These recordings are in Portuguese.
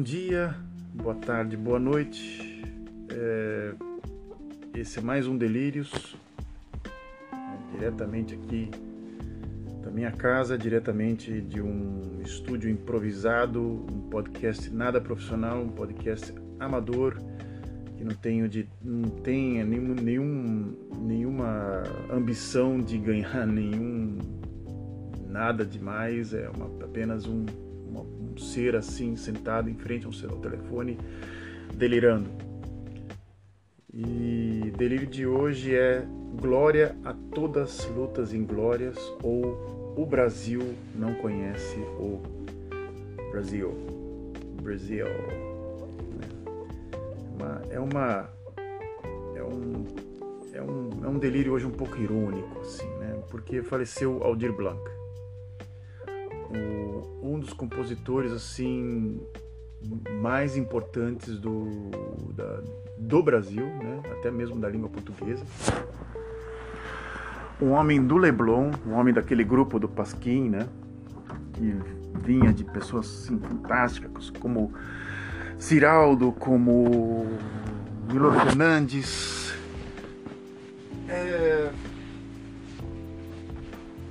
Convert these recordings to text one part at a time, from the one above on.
Bom dia, boa tarde, boa noite. É, esse é mais um Delírios, é, diretamente aqui da minha casa, diretamente de um estúdio improvisado, um podcast nada profissional, um podcast amador que não tenho de não tenha nenhum, nenhum, nenhuma ambição de ganhar nenhum nada demais, é uma, apenas um ser assim sentado em frente ao seu telefone delirando. E delírio de hoje é glória a todas as lutas inglórias ou o Brasil não conhece o Brasil. Brasil. É uma é um é um, é um delírio hoje um pouco irônico assim, né? Porque faleceu Aldir Blanc um dos compositores assim mais importantes do, da, do Brasil, né? até mesmo da língua portuguesa. Um homem do Leblon, um homem daquele grupo do Pasquim, né? que vinha de pessoas assim, fantásticas, como Ciraldo, como Milo Fernandes, é...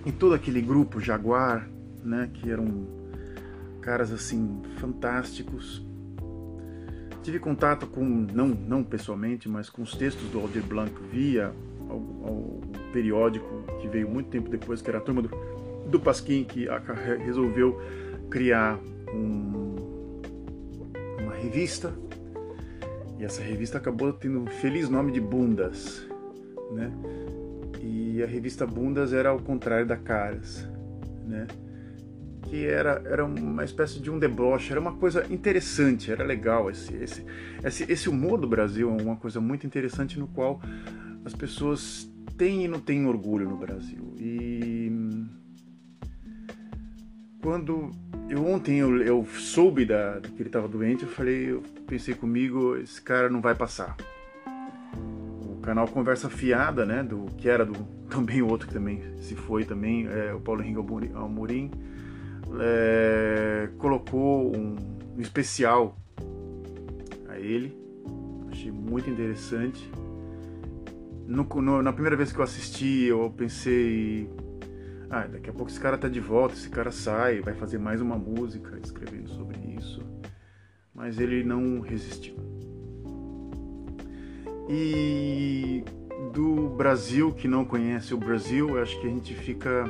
e todo aquele grupo Jaguar, né, que eram caras assim fantásticos. Tive contato com, não, não pessoalmente, mas com os textos do Aldir Blanc via o periódico que veio muito tempo depois, que era a turma do, do Pasquim, que resolveu criar um, uma revista. E essa revista acabou tendo um feliz nome de Bundas, né? E a revista Bundas era ao contrário da Caras, né? Que era, era uma espécie de um deboche, era uma coisa interessante, era legal. Esse, esse, esse, esse humor do Brasil é uma coisa muito interessante no qual as pessoas têm e não têm orgulho no Brasil. E quando eu ontem eu, eu soube da, que ele estava doente, eu falei, eu pensei comigo, esse cara não vai passar. O canal Conversa Fiada, né, do que era do também outro que também se foi também, é, o Paulo Henrique Almorim é, colocou um, especial a ele. Achei muito interessante. No, no, na primeira vez que eu assisti, eu pensei: ah, daqui a pouco esse cara tá de volta, esse cara sai, vai fazer mais uma música escrevendo sobre isso. Mas ele não resistiu. E do Brasil que não conhece o Brasil, acho que a gente fica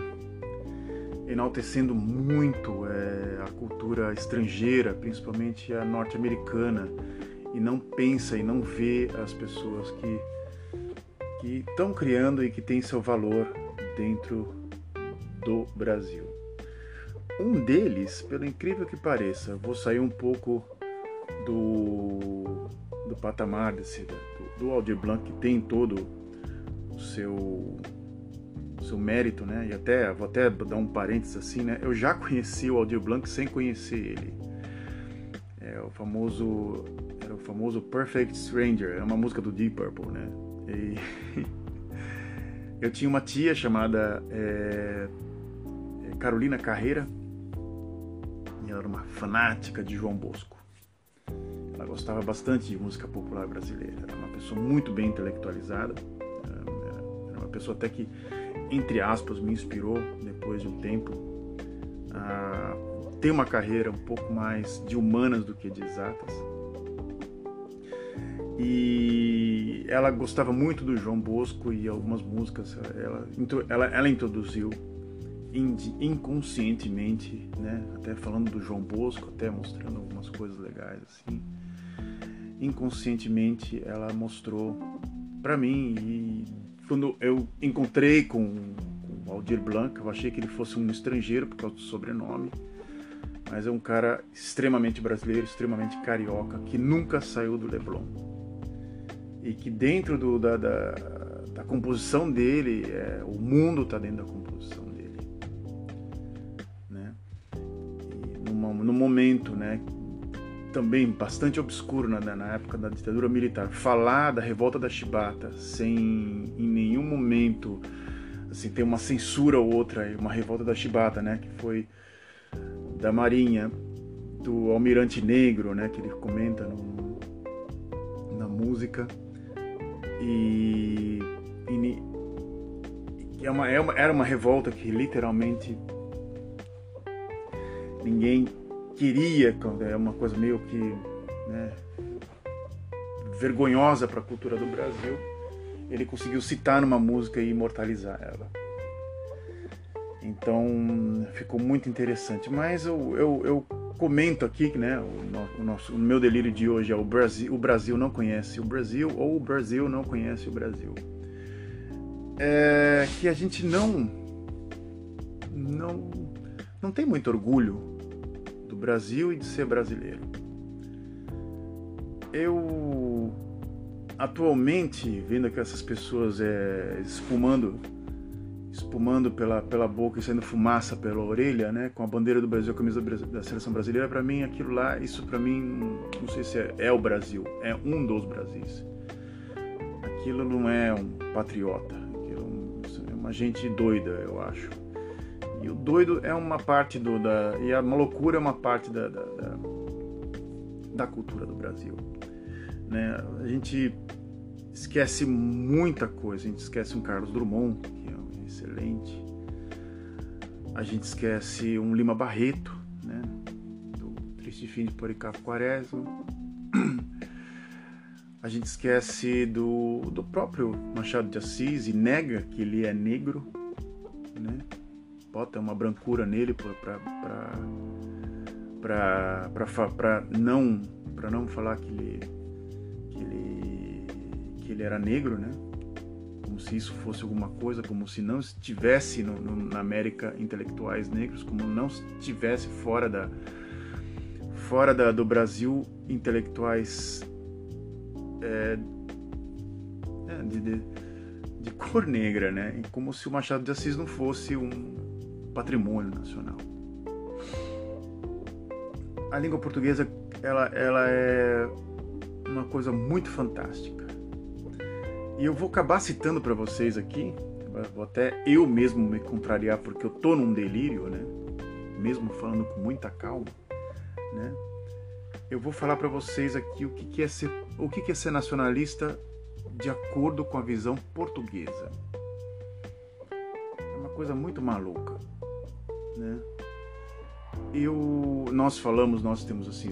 enaltecendo muito é, a cultura estrangeira, principalmente a norte-americana, e não pensa e não vê as pessoas que que estão criando e que têm seu valor dentro do Brasil. Um deles, pelo incrível que pareça, vou sair um pouco do, do patamar desse, do, do Aldir Blanc, que tem todo o seu seu mérito, né? E até vou até dar um parênteses assim, né? Eu já conheci o Aldir Blanc sem conhecer ele. É o famoso era o famoso Perfect Stranger, é uma música do Deep Purple, né? E eu tinha uma tia chamada é, é, Carolina Carreira e ela era uma fanática de João Bosco. Ela gostava bastante de música popular brasileira. Era uma pessoa muito bem intelectualizada. Era uma pessoa até que entre aspas, me inspirou depois de um tempo a ter uma carreira um pouco mais de humanas do que de exatas. E ela gostava muito do João Bosco e algumas músicas ela, ela, ela introduziu inconscientemente, né? Até falando do João Bosco, até mostrando algumas coisas legais assim. Inconscientemente ela mostrou para mim e quando eu encontrei com, o Aldir Blanc, eu achei que ele fosse um estrangeiro por causa do sobrenome, mas é um cara extremamente brasileiro, extremamente carioca, que nunca saiu do Leblon. E que dentro do, da, da, da, composição dele, é, o mundo está dentro da composição dele. Né? E momento né, também bastante obscuro na, na, época da ditadura militar. Falar da revolta da Chibata sem em nenhum momento assim ter uma censura ou outra, uma revolta da Chibata, né, que foi da Marinha do Almirante Negro, né, que ele comenta no, na música. E, e, e é uma, é uma, era uma revolta que literalmente ninguém queria, é uma coisa meio que né, vergonhosa para a cultura do Brasil. Ele conseguiu citar numa música e imortalizar ela. Então ficou muito interessante. Mas eu, eu, eu comento aqui, né? O, nosso, o meu delírio de hoje é o Brasil, o Brasil não conhece o Brasil ou o Brasil não conhece o Brasil. É que a gente não não não tem muito orgulho do Brasil e de ser brasileiro. Eu atualmente vendo que essas pessoas é, espumando espumando pela, pela boca e saindo fumaça pela orelha, né, com a bandeira do Brasil, a camisa da seleção brasileira, para mim aquilo lá, isso para mim, não sei se é, é, o Brasil, é um dos Brasis. Aquilo não é um patriota, aquilo é uma gente doida, eu acho. E o doido é uma parte do da e a loucura é uma parte da, da, da, da cultura do Brasil, né? A gente esquece muita coisa, a gente esquece um Carlos Drummond, excelente. A gente esquece um Lima Barreto, né? do Triste Fim de Policarpo Quaresma. A gente esquece do, do próprio Machado de Assis e nega que ele é negro, né? Bota uma brancura nele para não para não falar que ele, que ele que ele era negro, né? como se isso fosse alguma coisa, como se não estivesse no, no, na América intelectuais negros, como não estivesse fora da fora da, do Brasil intelectuais é, é, de, de, de, cor negra, né? E como se o Machado de Assis não fosse um patrimônio nacional. A língua portuguesa ela, ela é uma coisa muito fantástica e eu vou acabar citando para vocês aqui, vou até eu mesmo me contrariar porque eu tô num delírio, né? Mesmo falando com muita calma, né? Eu vou falar para vocês aqui o que, que é ser, o que, que é ser nacionalista de acordo com a visão portuguesa. É uma coisa muito maluca, né? Eu, nós falamos, nós temos assim,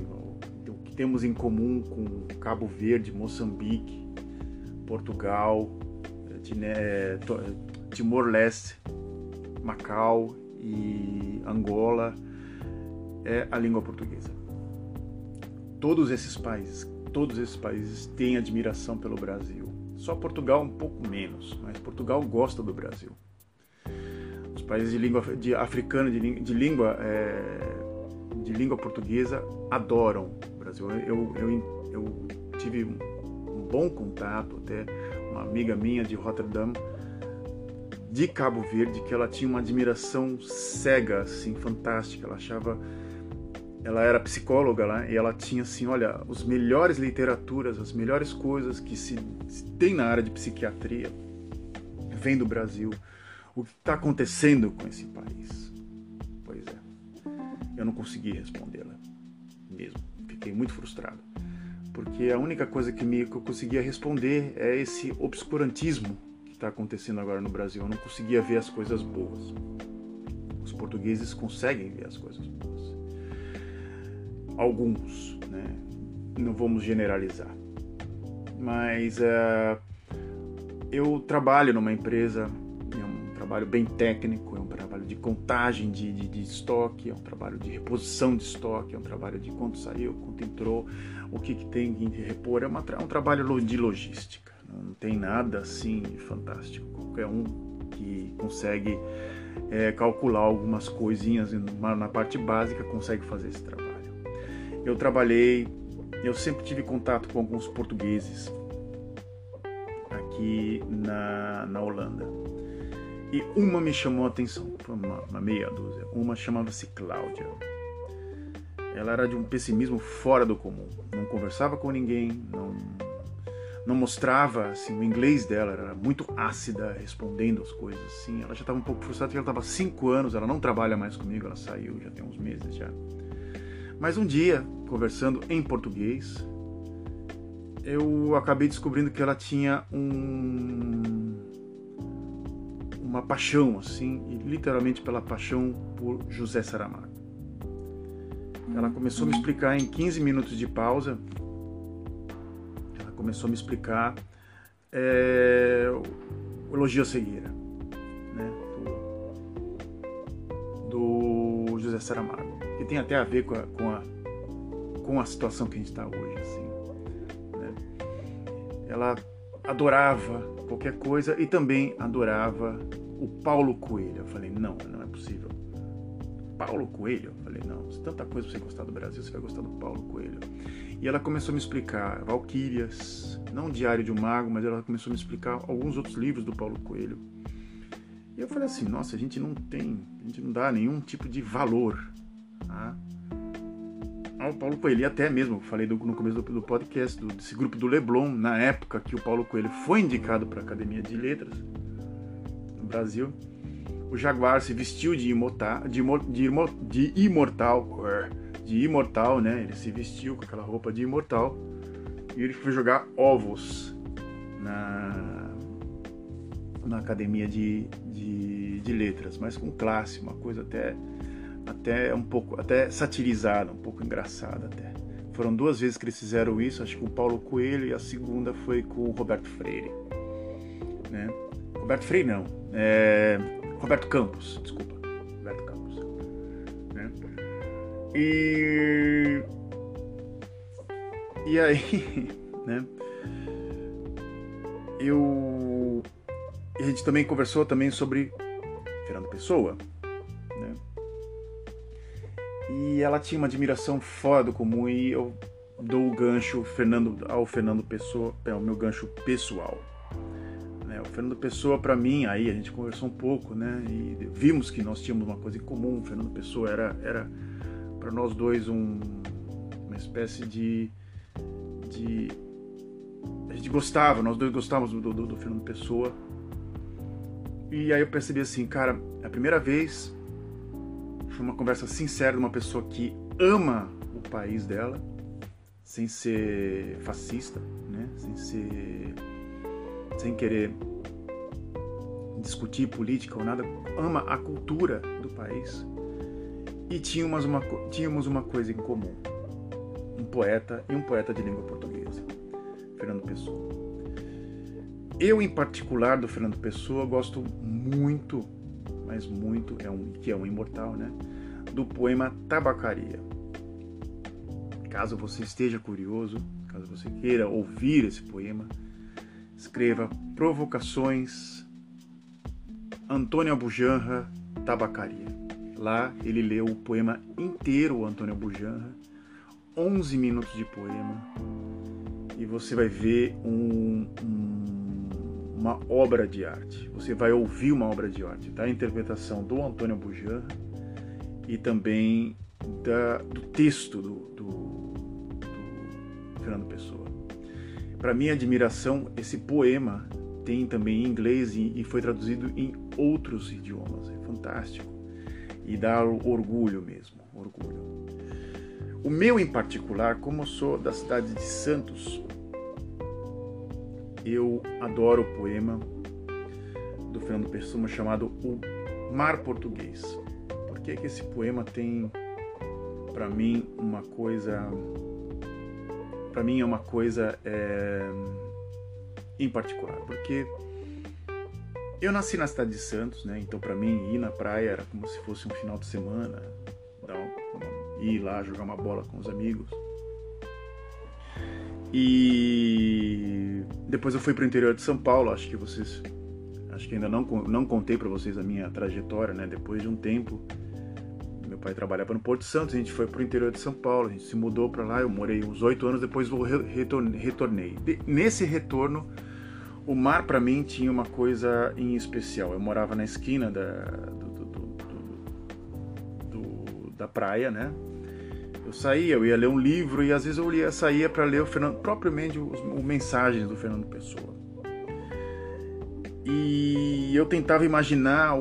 o que temos em comum com Cabo Verde, Moçambique, Portugal, eh, Timor-Leste, Macau e Angola é a língua portuguesa. Todos esses países, todos esses países têm admiração pelo Brasil. Só Portugal um pouco menos, mas Portugal gosta do Brasil. Países de língua de africana de, de língua é, de língua portuguesa adoram o Brasil. Eu, eu, eu tive bom contato, até uma amiga minha de Rotterdam, de Cabo Verde, que ela tinha uma admiração cega, assim, fantástica. Ela achava, ela era psicóloga lá e ela tinha assim, olha, os melhores literaturas, as melhores coisas que se, se tem na área de psiquiatria vem do Brasil. O que está acontecendo com esse país? Pois é, eu não consegui respondê-la mesmo. Fiquei muito frustrado porque a única coisa que, me, que eu conseguia responder é esse obscurantismo que está acontecendo agora no Brasil. Eu não conseguia ver as coisas boas. Os portugueses conseguem ver as coisas boas. Alguns, né? Não vamos generalizar. Mas uh, eu trabalho numa empresa, trabalho bem técnico, é um trabalho de contagem de, de, de estoque, é um trabalho de reposição de estoque, é um trabalho de quanto saiu, quanto entrou o que, que tem que repor. É, uma, é um trabalho de logística, não tem nada assim fantástico. Qualquer um que consegue é, calcular algumas coisinhas na parte básica consegue fazer esse trabalho. Eu trabalhei, eu sempre tive contato com alguns portugueses aqui na, na Holanda. E uma me chamou a atenção, uma, uma meia dúzia. Uma chamava-se Cláudia ela era de um pessimismo fora do comum. Não conversava com ninguém, não, não mostrava assim, o inglês dela, era muito ácida, respondendo as coisas assim. Ela já estava um pouco frustrada, porque ela estava cinco anos, ela não trabalha mais comigo, ela saiu já tem uns meses já. Mas um dia, conversando em português, eu acabei descobrindo que ela tinha um uma paixão assim, literalmente pela paixão por José Saramago. Ela começou a me explicar em 15 minutos de pausa. Ela começou a me explicar é, o elogio à né, do, do José Saramago, que tem até a ver com a, com a, com a situação que a gente está hoje, assim. Né? Ela adorava qualquer coisa e também adorava o Paulo Coelho. Eu falei, não, não é possível. Paulo Coelho? Eu falei, não, se tanta coisa você gostar do Brasil, você vai gostar do Paulo Coelho. E ela começou a me explicar Valquírias, não Diário de um Mago, mas ela começou a me explicar alguns outros livros do Paulo Coelho. E eu falei assim, nossa, a gente não tem, a gente não dá nenhum tipo de valor tá? Ao Paulo Coelho. E até mesmo, falei do, no começo do, do podcast, do, desse grupo do Leblon, na época que o Paulo Coelho foi indicado para a Academia de Letras, Brasil, o Jaguar se vestiu de, imortal, de, de, de imortal, de imortal, né? Ele se vestiu com aquela roupa de imortal e ele foi jogar ovos na, na academia de, de, de letras, mas com classe, uma coisa até até um pouco até satirizada, um pouco engraçada até. Foram duas vezes que eles fizeram isso, acho que com o Paulo Coelho e a segunda foi com o Roberto Freire, né? Roberto Freire não, é, Roberto Campos, desculpa. Roberto Campos. Né? E. E aí, né? Eu. A gente também conversou também sobre Fernando Pessoa? E ela tinha uma admiração fora do comum e eu dou o gancho Fernando, ao Fernando Pessoa, é o meu gancho pessoal. Né? O Fernando Pessoa, para mim, aí a gente conversou um pouco, né? E vimos que nós tínhamos uma coisa em comum. O Fernando Pessoa era, era para nós dois um, uma espécie de, de. A gente gostava, nós dois gostávamos do, do, do Fernando Pessoa. E aí eu percebi assim, cara, a primeira vez foi uma conversa sincera de uma pessoa que ama o país dela, sem ser fascista, né? Sem ser sem querer discutir política ou nada, ama a cultura do país. E tínhamos uma, tínhamos uma coisa em comum: um poeta e um poeta de língua portuguesa, Fernando Pessoa. Eu, em particular, do Fernando Pessoa, gosto muito, mas muito, é um, que é um imortal, né? Do poema Tabacaria. Caso você esteja curioso, caso você queira ouvir esse poema, escreva Provocações Antônio Abujanra Tabacaria. Lá ele leu o poema inteiro, Antônio Abujanra, 11 minutos de poema, e você vai ver um, um, uma obra de arte. Você vai ouvir uma obra de arte, da interpretação do Antônio Abujanra e também da, do texto do, do, do Fernando Pessoa. Para minha admiração, esse poema tem também em inglês e foi traduzido em outros idiomas. É fantástico. E dá orgulho mesmo, orgulho. O meu em particular, como eu sou da cidade de Santos, eu adoro o poema do Fernando Pessoa chamado O Mar Português. Por que, que esse poema tem para mim uma coisa para mim é uma coisa é, em particular, porque eu nasci na cidade de Santos, né? Então para mim ir na praia era como se fosse um final de semana, ir lá jogar uma bola com os amigos. E depois eu fui para o interior de São Paulo, acho que vocês acho que ainda não não contei para vocês a minha trajetória, né? Depois de um tempo meu pai trabalhava no Porto Santo, a gente foi para o interior de São Paulo, a gente se mudou para lá, eu morei uns oito anos, depois retornei. nesse retorno, o mar para mim tinha uma coisa em especial. Eu morava na esquina da, do, do, do, da praia, né? Eu saía, eu ia ler um livro e às vezes eu ia, saía para ler o Fernando, propriamente os, mensagens do Fernando Pessoa. E eu tentava imaginar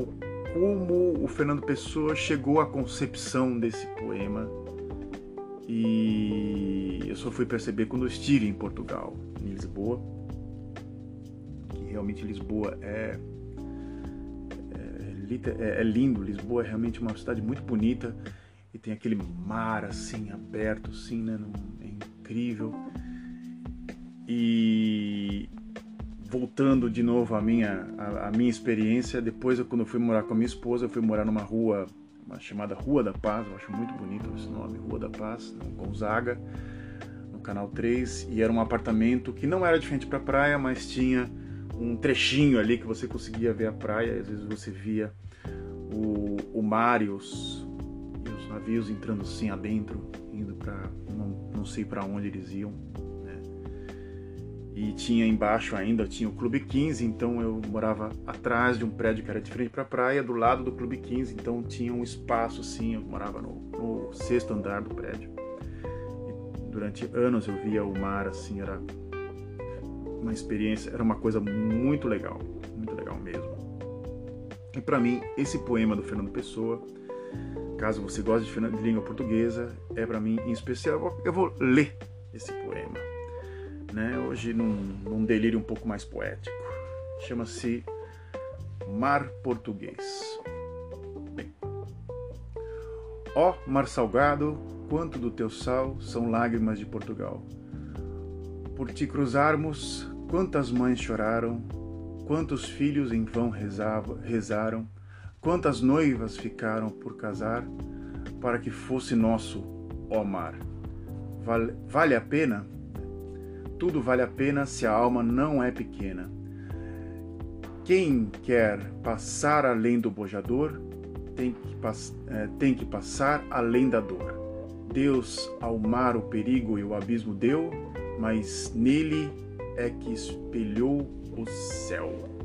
como o Fernando Pessoa chegou à concepção desse poema E eu só fui perceber quando eu estive em Portugal, em Lisboa, que realmente Lisboa é é, é, é lindo. Lisboa é realmente uma cidade muito bonita e tem aquele mar assim aberto, assim, né? É incrível. E voltando de novo à minha, à minha experiência, depois eu, quando eu fui morar com a minha esposa, eu fui morar numa rua uma chamada Rua da Paz, eu acho muito bonito esse nome, Rua da Paz, no Gonzaga, no Canal 3, e era um apartamento que não era de frente para a praia, mas tinha um trechinho ali que você conseguia ver a praia, às vezes você via o, o navios entrando assim adentro, indo para não, não sei para onde eles iam. Né? E tinha embaixo ainda, tinha o Clube 15, então eu morava atrás de um prédio que era de frente para a praia, do lado do Clube 15, então tinha um espaço assim, eu morava no, no sexto andar do prédio. E durante anos eu via o mar assim, era uma experiência, era uma coisa muito legal, muito legal mesmo. E para mim, esse poema do Fernando Pessoa, caso você goste de língua portuguesa, é para mim em especial. Eu vou ler esse poema, né? Hoje num, num delírio um pouco mais poético. Chama-se Mar Português. Bem. Ó mar salgado, quanto do teu sal são lágrimas de Portugal. Por te cruzarmos, Quantas mães choraram, quantos filhos em vão rezava, rezaram, quantas noivas ficaram por casar para que fosse nosso, ó mar. Vale, vale a pena? Tudo vale a pena se a alma não é pequena. Quem quer passar além do bojador tem que, é, tem que passar além da dor. Deus ao mar o perigo e o abismo deu, mas nele é que espelhou o céu.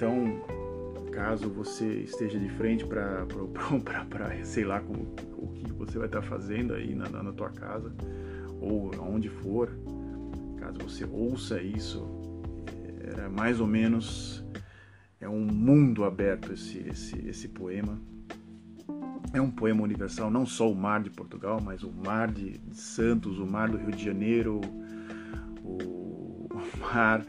Então, caso você esteja de frente para sei lá como, o que você vai estar fazendo aí na, na tua casa ou aonde for, caso você ouça isso, é mais ou menos é um mundo aberto esse, esse, esse poema. É um poema universal, não só o mar de Portugal, mas o mar de Santos, o mar do Rio de Janeiro, o mar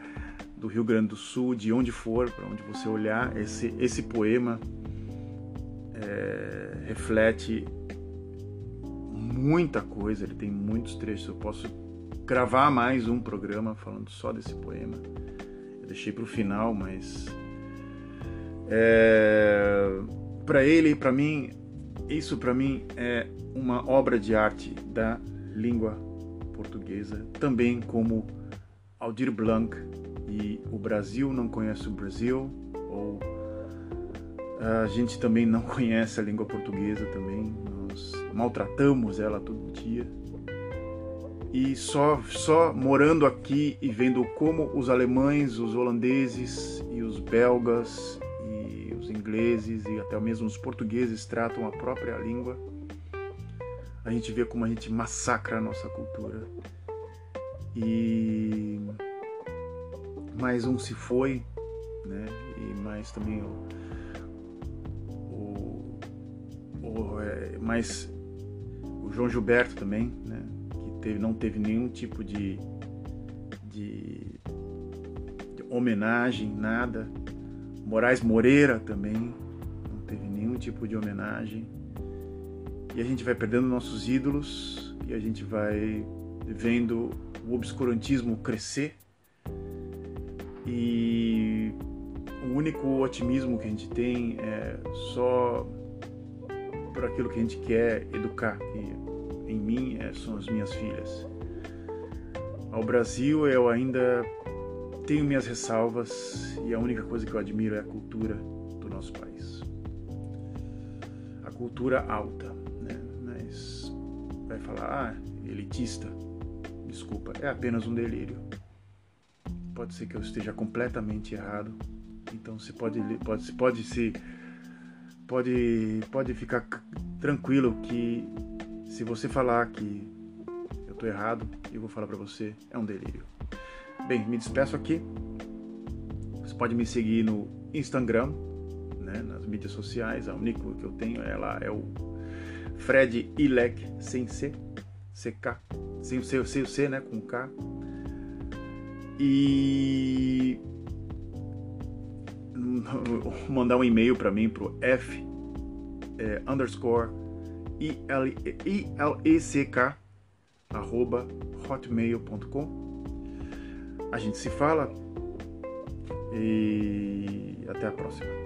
do Rio Grande do Sul, de onde for, para onde você olhar, esse, esse poema é, reflete muita coisa, ele tem muitos trechos. Eu posso gravar mais um programa falando só desse poema. Eu deixei para o final, mas é, para ele e para mim isso para mim é uma obra de arte da língua portuguesa, também como Aldir Blanc e o Brasil não conhece o Brasil, ou a gente também não conhece a língua portuguesa também, nós maltratamos ela todo dia. E só, só morando aqui e vendo como os alemães, os holandeses e os belgas ingleses e até mesmo os portugueses tratam a própria língua, a gente vê como a gente massacra a nossa cultura. E mais um se foi, né? E mais também o, o, o é, mais o João Gilberto também, né? Que teve, não teve nenhum tipo de, de, de homenagem, nada Moraes Moreira também não teve nenhum tipo de homenagem. E a gente vai perdendo nossos ídolos e a gente vai vendo o obscurantismo crescer. E o único otimismo que a gente tem é só por aquilo que a gente quer educar, que em mim é, são as minhas filhas. Ao Brasil eu ainda tenho minhas ressalvas e a única coisa que eu admiro é a cultura do nosso país. A cultura alta, né? Mas vai falar, ah, elitista. Desculpa, é apenas um delírio. Pode ser que eu esteja completamente errado. Então você pode pode pode se pode pode ficar tranquilo que se você falar que eu estou errado, eu vou falar para você, é um delírio. Bem, me despeço aqui. Você pode me seguir no Instagram, né, nas mídias sociais. A única que eu tenho é lá é o Fred Ilek, sem C, CK, sem o C, sem o C, né, com K. E mandar um e-mail para mim pro F é, underscore I-L-E-C-K arroba hotmail.com. A gente se fala e até a próxima.